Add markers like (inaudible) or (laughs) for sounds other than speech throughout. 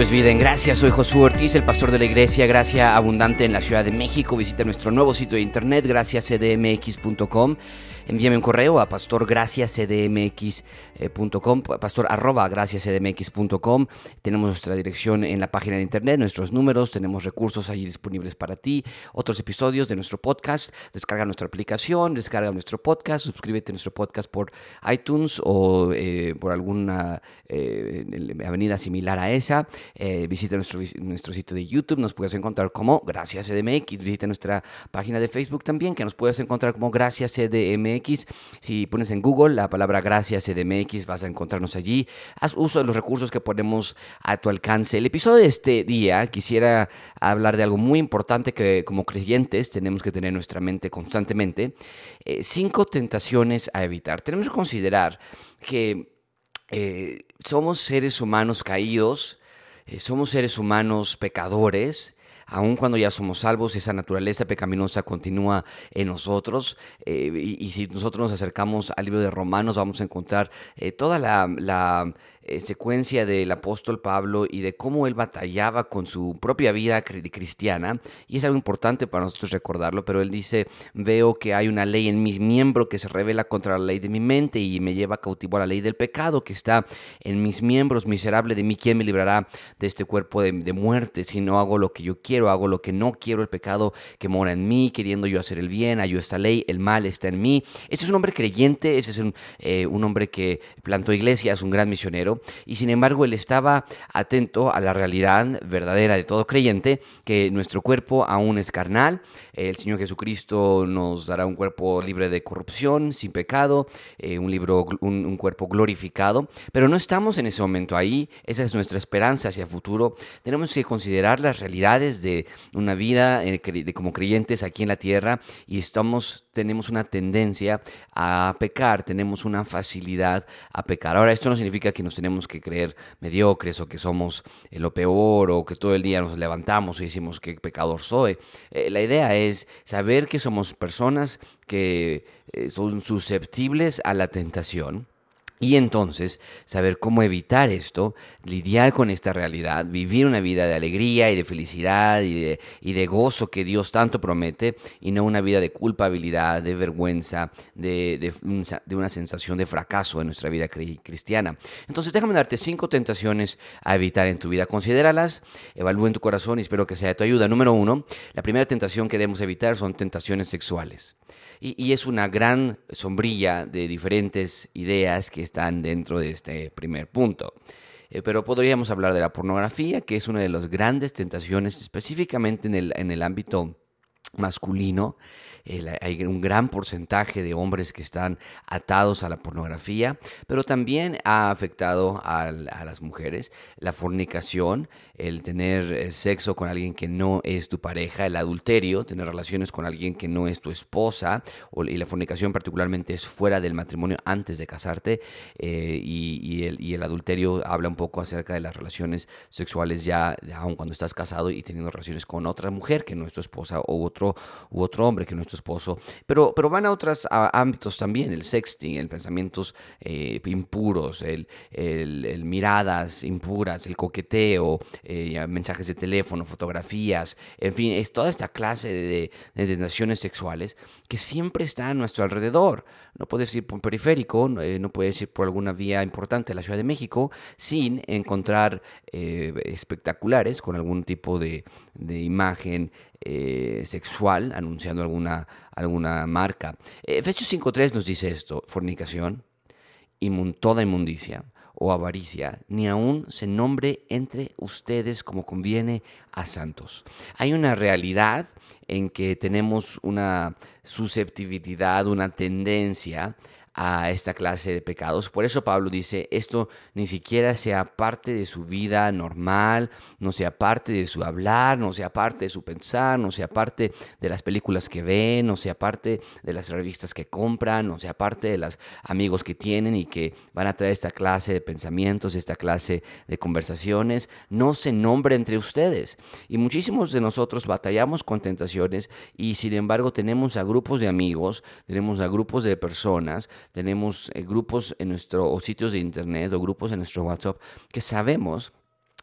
Esto es Vida en Gracia, soy Josué Ortiz, el pastor de la iglesia Gracia Abundante en la Ciudad de México. Visita nuestro nuevo sitio de internet, graciacdmx.com. Envíame un correo a pastorgraciascdmx.com, pastor arroba graciascdmx.com. Tenemos nuestra dirección en la página de internet, nuestros números, tenemos recursos allí disponibles para ti, otros episodios de nuestro podcast. Descarga nuestra aplicación, descarga nuestro podcast, suscríbete a nuestro podcast por iTunes o eh, por alguna eh, avenida similar a esa. Eh, visita nuestro, nuestro sitio de YouTube, nos puedes encontrar como Gracias CDMX. Visita nuestra página de Facebook también, que nos puedes encontrar como Gracias CDMX. Si pones en Google la palabra gracias CDMX, vas a encontrarnos allí. Haz uso de los recursos que ponemos a tu alcance. El episodio de este día quisiera hablar de algo muy importante que como creyentes tenemos que tener en nuestra mente constantemente. Eh, cinco tentaciones a evitar. Tenemos que considerar que eh, somos seres humanos caídos, eh, somos seres humanos pecadores, aun cuando ya somos salvos, esa naturaleza pecaminosa continúa en nosotros. Eh, y, si nosotros nos acercamos al libro de Romanos, vamos a encontrar eh, toda la, la eh, secuencia del apóstol Pablo y de cómo él batallaba con su propia vida cristiana. Y es algo importante para nosotros recordarlo, pero él dice, veo que hay una ley en mis miembros que se revela contra la ley de mi mente y me lleva cautivo a la ley del pecado que está en mis miembros. Miserable de mí, ¿quién me librará de este cuerpo de, de muerte? Si no hago lo que yo quiero, hago lo que no quiero, el pecado que mora en mí, queriendo yo hacer el bien, hallo esta ley, el mal está en mí. Este es un hombre creyente, ese es un, eh, un hombre que plantó iglesias, un gran misionero y sin embargo él estaba atento a la realidad verdadera de todo creyente, que nuestro cuerpo aún es carnal, el Señor Jesucristo nos dará un cuerpo libre de corrupción, sin pecado, eh, un, libro, un, cuerpo glorificado, pero no estamos en ese momento ahí, esa es nuestra esperanza hacia el futuro, tenemos que considerar las realidades de una vida eh, de, como creyentes aquí en la tierra y estamos, tenemos una tendencia a pecar, tenemos una facilidad a pecar. Ahora, esto no significa que nos tenemos que creer mediocres o que somos lo peor o que todo el día nos levantamos y decimos que pecador soy. Eh, la idea es saber que somos personas que eh, son susceptibles a la tentación y entonces saber cómo evitar esto, lidiar con esta realidad, vivir una vida de alegría y de felicidad y de, y de gozo que Dios tanto promete y no una vida de culpabilidad, de vergüenza, de, de, una sensación de fracaso en nuestra vida cristiana. Entonces déjame darte cinco tentaciones a evitar en tu vida. Considéralas, evalúa en tu corazón y espero que sea de tu ayuda. Número uno, la primera tentación que debemos evitar son tentaciones sexuales. Y, es una gran sombrilla de diferentes ideas que están dentro de este primer punto. Eh, pero podríamos hablar de la pornografía, que es una de las grandes tentaciones, específicamente en el, en el ámbito masculino. Hay un gran porcentaje de hombres que están atados a la pornografía, pero también ha afectado a, las mujeres. La fornicación el tener eh, sexo con alguien que no es tu pareja, el adulterio, tener relaciones con alguien que no es tu esposa, y la fornicación particularmente es fuera del matrimonio antes de casarte, eh, y, el, adulterio habla un poco acerca de las relaciones sexuales ya, aun cuando estás casado y teniendo relaciones con otra mujer que no es tu esposa o otro, u otro hombre que no es esposo, pero, pero van a otros ámbitos también, el sexting, el pensamientos eh, impuros, el, el, miradas impuras, el coqueteo, eh, mensajes de teléfono, fotografías, en fin, es toda esta clase de, de sexuales que siempre está a nuestro alrededor. No puedes ir por un periférico, eh, no puedes ir por alguna vía importante de la Ciudad de México sin encontrar eh, espectaculares con algún tipo de, de imagen sexual anunciando alguna, alguna marca. Efesios 5.3 nos dice esto, fornicación, toda inmundicia o avaricia, ni aun se nombre entre ustedes como conviene a santos. Hay una realidad en que tenemos una susceptibilidad, una tendencia a esta clase de pecados. Por eso Pablo dice, esto ni siquiera sea parte de su vida normal, no sea parte de su hablar, no sea parte de su pensar, no sea parte de las películas que ven, no sea parte de las revistas que compran, no sea parte de los amigos que tienen y que van a traer esta clase de pensamientos, esta clase de conversaciones. No se nombre entre ustedes. Y muchísimos de nosotros batallamos con tentaciones y sin embargo tenemos a grupos de amigos, tenemos a grupos de personas, tenemos eh, grupos en nuestro, o sitios de internet o grupos en nuestro WhatsApp que sabemos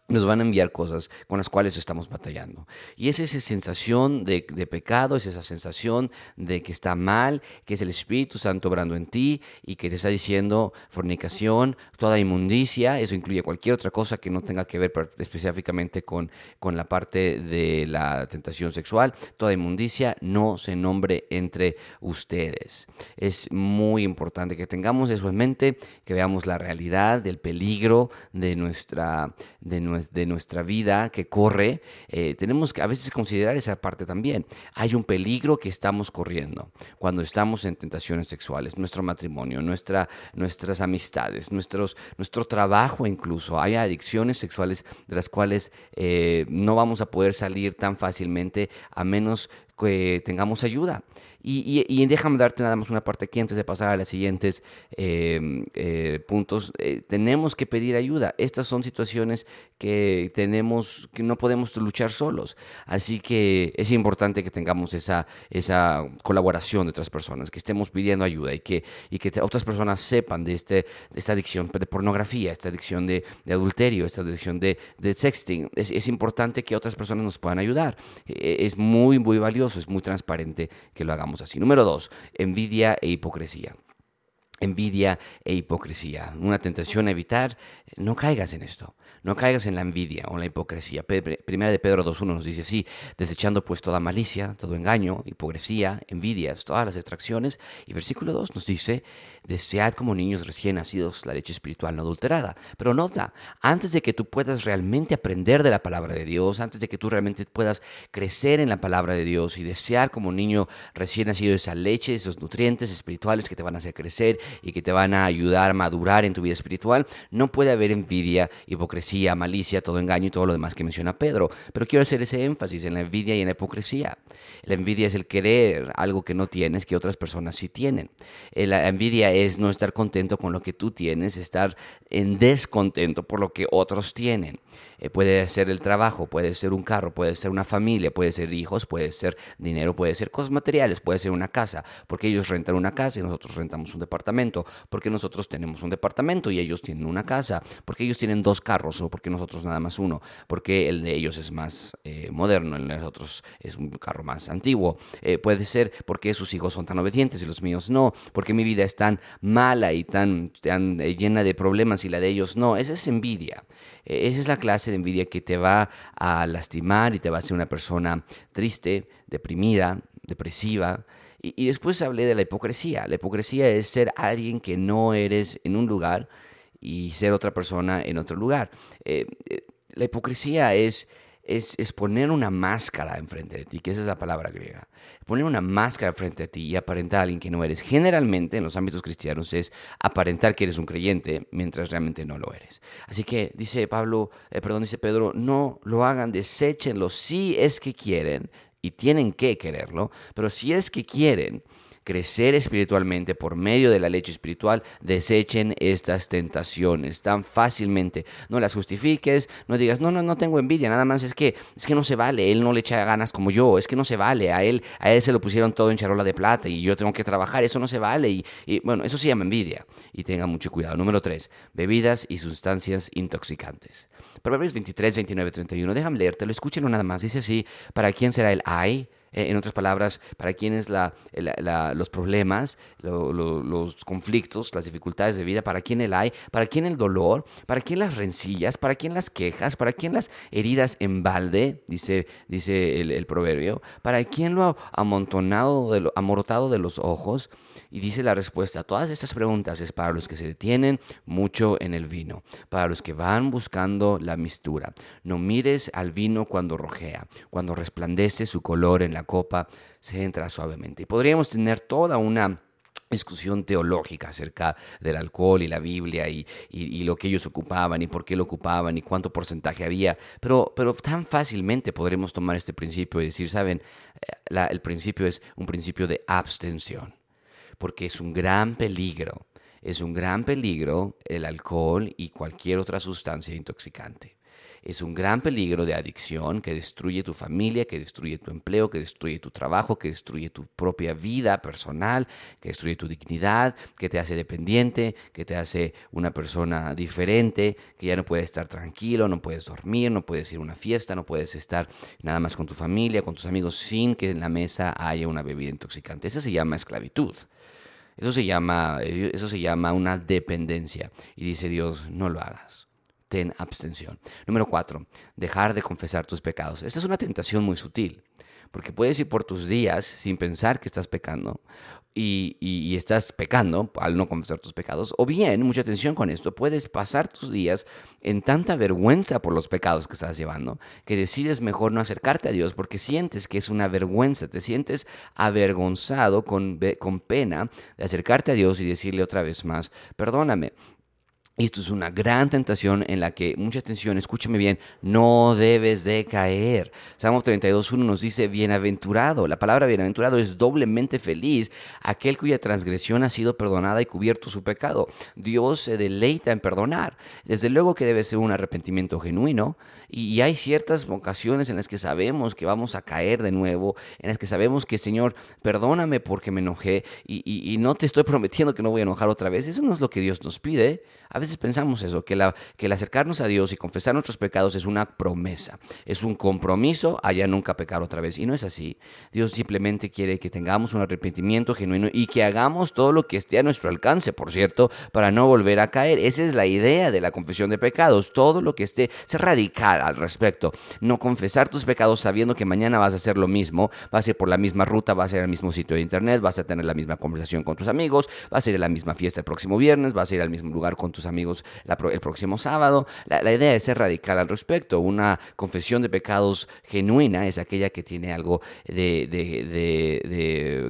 nos van a enviar cosas con las cuales estamos batallando. Y es esa sensación de, pecado, es esa sensación de que está mal, que es el Espíritu Santo obrando en ti y que te está diciendo fornicación, toda inmundicia, eso incluye cualquier otra cosa que no tenga que ver específicamente con, con la parte de la tentación sexual, toda inmundicia no se nombre entre ustedes. Es muy importante que tengamos eso en mente, que veamos la realidad del peligro de nuestra... De nuestra de nuestra vida que corre, eh, tenemos que a veces considerar esa parte también. Hay un peligro que estamos corriendo cuando estamos en tentaciones sexuales, nuestro matrimonio, nuestra, nuestras amistades, nuestros, nuestro trabajo incluso. Hay adicciones sexuales de las cuales eh, no vamos a poder salir tan fácilmente a menos que tengamos ayuda. Y, déjame darte nada más una parte aquí antes de pasar a los siguientes em, eh, puntos. Eh, tenemos que pedir ayuda. Estas son situaciones que tenemos, que no podemos luchar solos. Así que es importante que tengamos esa, esa colaboración de otras personas, que estemos pidiendo ayuda y que, y que otras personas sepan de, este, esta adicción de pornografía, esta adicción de, adulterio, esta adicción de, de sexting. Es, es, importante que otras personas nos puedan ayudar. E, es muy, muy valioso, es muy transparente que lo hagamos así. Número dos, envidia e hipocresía. Envidia e hipocresía. Una tentación a evitar, no caigas en esto. No caigas en la envidia o en la hipocresía. Primera de Pedro 2.1 nos dice así, desechando pues toda malicia, todo engaño, hipocresía, envidias, todas las distracciones. Y versículo 2 nos dice, desead como niños recién nacidos la leche espiritual no adulterada. Pero nota, antes de que tú puedas realmente aprender de la palabra de Dios, antes de que tú realmente puedas crecer en la palabra de Dios y desear como niño recién nacido esa leche, esos nutrientes espirituales que te van a hacer crecer y que te van a ayudar a madurar en tu vida espiritual, no puede haber envidia, hipocresía, malicia, todo engaño y todo lo demás que menciona Pedro. Pero quiero hacer ese énfasis en la envidia y en la hipocresía. La envidia es el querer algo que no tienes que otras personas sí tienen. Eh, la envidia no estar contento con lo que tú tienes, estar en descontento por lo que otros tienen. Eh, puede ser el trabajo, puede ser un carro, puede ser una familia, puede ser hijos, puede ser dinero, puede ser cosas materiales, puede ser una casa, porque ellos rentan una casa y nosotros rentamos un departamento, porque nosotros tenemos un departamento y ellos tienen una casa, porque ellos tienen dos carros o porque nosotros nada más uno, porque el de ellos es más eh, moderno, el de nosotros es un carro más antiguo, eh, puede ser porque sus hijos son tan obedientes y los míos no, porque mi vida es tan mala y tan, tan llena de problemas y la de ellos no, esa es envidia. Esa es la clase de envidia que te va a lastimar y te va a hacer una persona triste, deprimida, depresiva. Y, después hablé de la hipocresía. La hipocresía es ser alguien que no eres en un lugar y ser otra persona en otro lugar. Eh, eh, la hipocresía es es, poner una máscara enfrente de ti, que esa es la palabra griega. Poner una máscara frente a ti y aparentar a alguien que no eres. Generalmente en los ámbitos cristianos es aparentar que eres un creyente mientras realmente no lo eres. Así que dice Pablo, eh, perdón, dice Pedro, no lo hagan, deséchenlo si es que quieren y tienen que quererlo, pero si es que quieren, crecer espiritualmente por medio de la leche espiritual, desechen estas tentaciones tan fácilmente. No las justifiques, no digas, no, no, no tengo envidia, nada más es que, es que no se vale, él no le echa ganas como yo, es que no se vale, a él, a él se lo pusieron todo en charola de plata y yo tengo que trabajar, eso no se vale. Y, bueno, eso se llama envidia. Y tengan mucho cuidado. Número 3, bebidas y sustancias intoxicantes. Proverbios 23, 29, 31, déjame leértelo, escúchenlo nada más. Dice así, ¿para quién será el ay? Eh, en otras palabras, para quién la, los problemas, los conflictos, las dificultades de vida, para quién el hay, para quién el dolor, para quién las rencillas, para quién las quejas, para quién las heridas en balde, dice, dice el, proverbio, para quién lo amontonado, de lo, amorotado de los ojos. Y dice la respuesta a todas estas preguntas es para los que se detienen mucho en el vino, para los que van buscando la mistura. No mires al vino cuando rojea, cuando resplandece su color en la copa, se entra suavemente. Y podríamos tener toda una discusión teológica acerca del alcohol y la Biblia y, lo que ellos ocupaban y por qué lo ocupaban y cuánto porcentaje había, pero, pero tan fácilmente podremos tomar este principio y decir, saben, eh, el principio es un principio de abstención porque es un gran peligro, es un gran peligro el alcohol y cualquier otra sustancia intoxicante. Es un gran peligro de adicción que destruye tu familia, que destruye tu empleo, que destruye tu trabajo, que destruye tu propia vida personal, que destruye tu dignidad, que te hace dependiente, que te hace una persona diferente, que ya no puedes estar tranquilo, no puedes dormir, no puedes ir a una fiesta, no puedes estar nada más con tu familia, con tus amigos, sin que en la mesa haya una bebida intoxicante. Eso se llama esclavitud. Eso se llama, eso se llama una dependencia. Y dice Dios, no lo hagas. Ten abstención. Número cuatro, dejar de confesar tus pecados. Esta es una tentación muy sutil, porque puedes ir por tus días sin pensar que estás pecando y, estás pecando al no confesar tus pecados, o bien, mucha atención con esto, puedes pasar tus días en tanta vergüenza por los pecados que estás llevando, que decides mejor no acercarte a Dios porque sientes que es una vergüenza, te sientes avergonzado con, con pena de acercarte a Dios y decirle otra vez más, perdóname, esto es una gran tentación en la que, mucha atención, escúchame bien, no debes de caer. Salmo 32.1 nos dice, bienaventurado. La palabra bienaventurado es doblemente feliz, aquel cuya transgresión ha sido perdonada y cubierto su pecado. Dios se deleita en perdonar. Desde luego que debe ser un arrepentimiento genuino, y, hay ciertas ocasiones en las que sabemos que vamos a caer de nuevo, en las que sabemos que, Señor, perdóname porque me enojé y, no te estoy (laughs) prometiendo que no voy a enojar otra vez. Eso no es lo que Dios nos pide. A veces pensamos eso, que, la, que el acercarnos a Dios y confesar nuestros pecados es una promesa, es un compromiso a ya nunca pecar otra vez. Y no es así. Dios simplemente quiere que tengamos un arrepentimiento genuino y que hagamos todo lo que esté a nuestro alcance, por cierto, para no volver a caer. Esa es la idea de la confesión de pecados. Todo lo que esté, ser radical al respecto. No confesar tus pecados sabiendo que mañana vas a hacer lo mismo, vas a ir por la misma ruta, vas a ir al mismo sitio de internet, vas a tener la misma conversación con tus amigos, vas a ir a la misma fiesta el próximo viernes, vas a ir al mismo lugar con tus amigos el próximo sábado. La, idea es ser radical al respecto. Una confesión de pecados genuina es aquella que tiene algo de,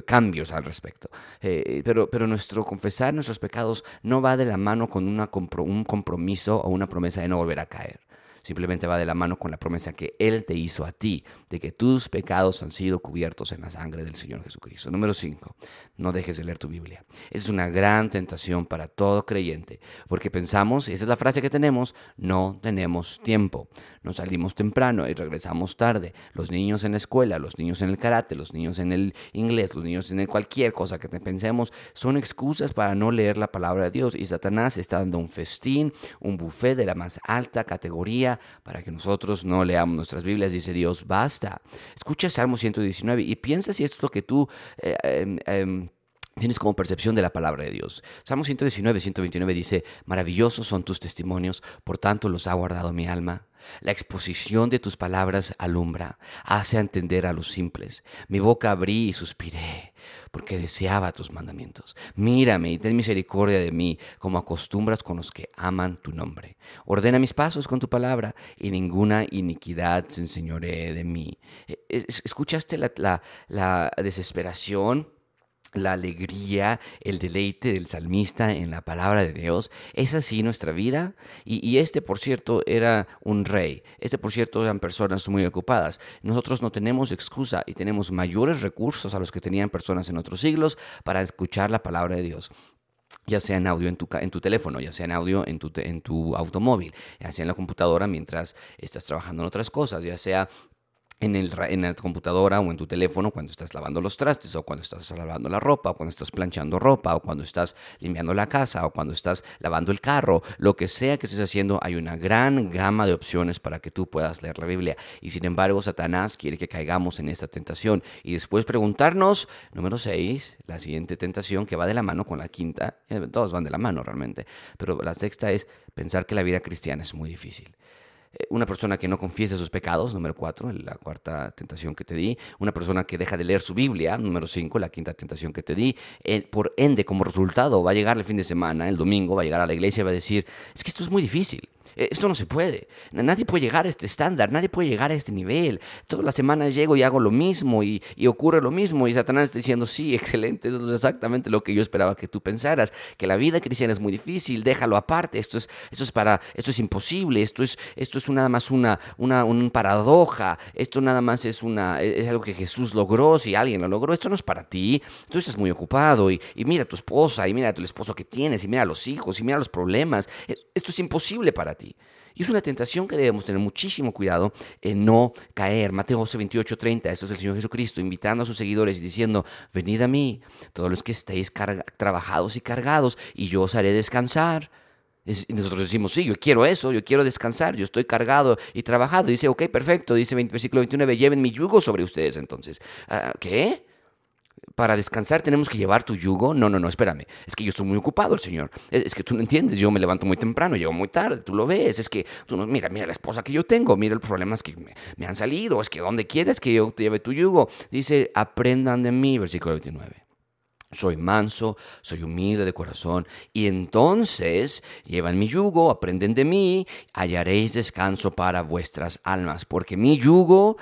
cambios al respecto. Eh, pero, pero nuestro confesar nuestros pecados no va de la mano con una, un compromiso o una promesa de no volver a caer. Simplemente va de la mano con la promesa que Él te hizo a ti, de que tus pecados han sido cubiertos en la sangre del Señor Jesucristo. Número 5. No dejes de leer tu Biblia. Es una gran tentación para todo creyente, porque pensamos, y esa es la frase que tenemos, no tenemos tiempo. Nos salimos temprano y regresamos tarde. Los niños en la escuela, los niños en el karate, los niños en el inglés, los niños en cualquier cosa que te pensemos, son excusas para no leer la palabra de Dios. Y Satanás está dando un festín, un buffet de la más alta categoría para que nosotros no leamos nuestras Biblias, dice Dios, basta. Escucha Salmo 119 y piensa si esto es lo que tú... Eh, em, em, tienes como percepción de la palabra de Dios. Salmo 119, 129 dice, maravillosos son tus testimonios, por tanto los ha guardado mi alma. La exposición de tus palabras alumbra, hace entender a los simples. Mi boca abrí y suspiré, porque deseaba tus mandamientos. Mírame y ten misericordia de mí, como acostumbras con los que aman tu nombre. Ordena mis pasos con tu palabra, y ninguna iniquidad se enseñoree de mí. E, ¿Escuchaste la, la desesperación? La alegría, el deleite del salmista en la palabra de Dios. ¿Es así nuestra vida? Y, este, por cierto, era un rey. Este, por cierto, eran personas muy ocupadas. Nosotros no tenemos excusa y tenemos mayores recursos a los que tenían personas en otros siglos para escuchar la palabra de Dios ya sea en audio en tu, en tu teléfono, ya sea en audio en tu, en tu automóvil, ya sea en la computadora mientras estás trabajando en otras cosas, ya sea en, el, en la computadora o en tu teléfono cuando estás lavando los trastes o cuando estás lavando la ropa o cuando estás planchando ropa o cuando estás limpiando la casa o cuando estás lavando el carro, lo que sea que estés haciendo, hay una gran gama de opciones para que tú puedas leer la Biblia. Y sin embargo, Satanás quiere que caigamos en esta tentación y después preguntarnos, número 6, la siguiente tentación que va de la mano con la quinta, eh, todos van de la mano realmente, pero la sexta es pensar que la vida cristiana es muy difícil. Eh, una persona que no confiesa sus pecados, número cuatro, la cuarta tentación que te di, una persona que deja de leer su Biblia, número cinco, la quinta tentación que te di, por ende, como resultado, va a llegar el fin de semana, el domingo, va a llegar a la iglesia y va a decir, es que esto es muy difícil, esto no se puede. Nadie puede llegar a este estándar, nadie puede llegar a este nivel. Todas las semanas llego y hago lo mismo y, ocurre lo mismo. Y Satanás está diciendo, sí, (laughs) excelente, eso es exactamente lo que yo esperaba que tú pensaras, que la vida cristiana es muy difícil, déjalo aparte, esto es, esto es, para, esto es imposible, esto es, esto es nada más una, una, paradoja, esto nada más es, una, es algo que Jesús logró, si alguien lo logró, esto no es para ti, tú estás muy ocupado y, y mira a tu esposa y mira a tu esposo que tienes y mira a los hijos y mira los problemas, esto es imposible para ti. Y es una tentación que debemos tener muchísimo cuidado en no caer. Mateo 12, 28, 30, esto es el Señor Jesucristo invitando a sus seguidores y diciendo, venid a mí, todos los que estéis trabajados y cargados, y yo os haré descansar. Y nosotros decimos, sí, yo quiero eso, yo quiero descansar, yo estoy cargado y trabajado. dice, ok, perfecto, dice versículo 29, lleven mi yugo sobre ustedes entonces. Ah, ¿Qué? Para descansar tenemos que llevar tu yugo. No, no, no, espérame. Es que yo estoy muy ocupado, el Señor. Es, que tú no entiendes. Yo me levanto muy temprano, llego muy tarde. Tú lo ves. Es que tú no, mira, mira la esposa que yo tengo. Mira los problemas que me, han salido. Es que ¿dónde quieres que yo te lleve tu yugo? Dice, aprendan de mí, versículo 29. Soy manso, soy humilde de corazón, y entonces llevan mi yugo, aprenden de mí, hallaréis descanso para vuestras almas, porque mi yugo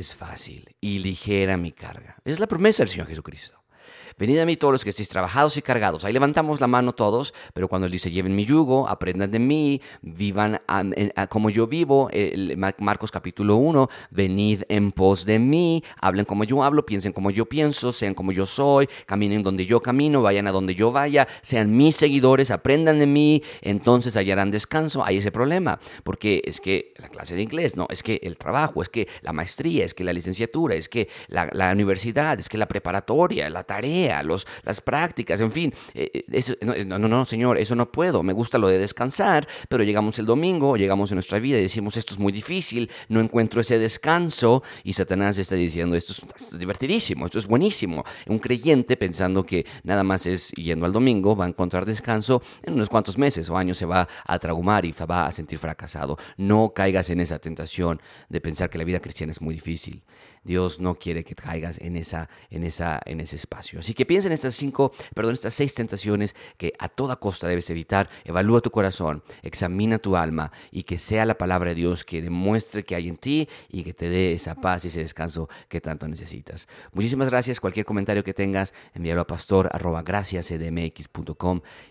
es fácil y ligera mi carga. Es la promesa del Señor Jesucristo. Venid a mí todos los que estéis trabajados y cargados. Ahí levantamos la mano todos, pero cuando Él dice, lleven mi yugo, aprendan de mí, vivan como yo vivo, Marcos capítulo 1, venid en pos de mí, hablen como yo hablo, piensen como yo pienso, sean como yo soy, caminen donde yo camino, vayan a donde yo vaya, sean mis seguidores, aprendan de mí, entonces hallarán descanso. Hay ese problema, porque es que la clase de inglés, no, es que el trabajo, es que la maestría, es que la licenciatura, es que la, la universidad, es que la preparatoria, la tarea, las prácticas, en fin. Eh, eh, no, no, no, señor, eso no puedo. Me gusta lo de descansar, pero llegamos el domingo, llegamos en nuestra vida y decimos, esto es muy difícil, no encuentro ese descanso. Y Satanás está diciendo, esto es, divertidísimo, esto es buenísimo. Un creyente pensando que nada más es yendo al domingo, va a encontrar descanso, en unos cuantos meses o años se va a traumar y va a sentir fracasado. No caigas en esa tentación de pensar que la vida cristiana es muy difícil. Dios no quiere que caigas en, esa, en, esa, en ese espacio. Así que piensa en estas cinco, perdón, estas seis tentaciones que a toda costa debes evitar. Evalúa tu corazón, examina tu alma y que sea la palabra de Dios que demuestre que hay en ti y que te dé esa paz y ese descanso que tanto necesitas. Muchísimas gracias. Cualquier comentario que tengas, envíalo a pastor arroba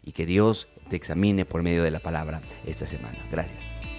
y que Dios te examine por medio de la palabra esta semana. Gracias.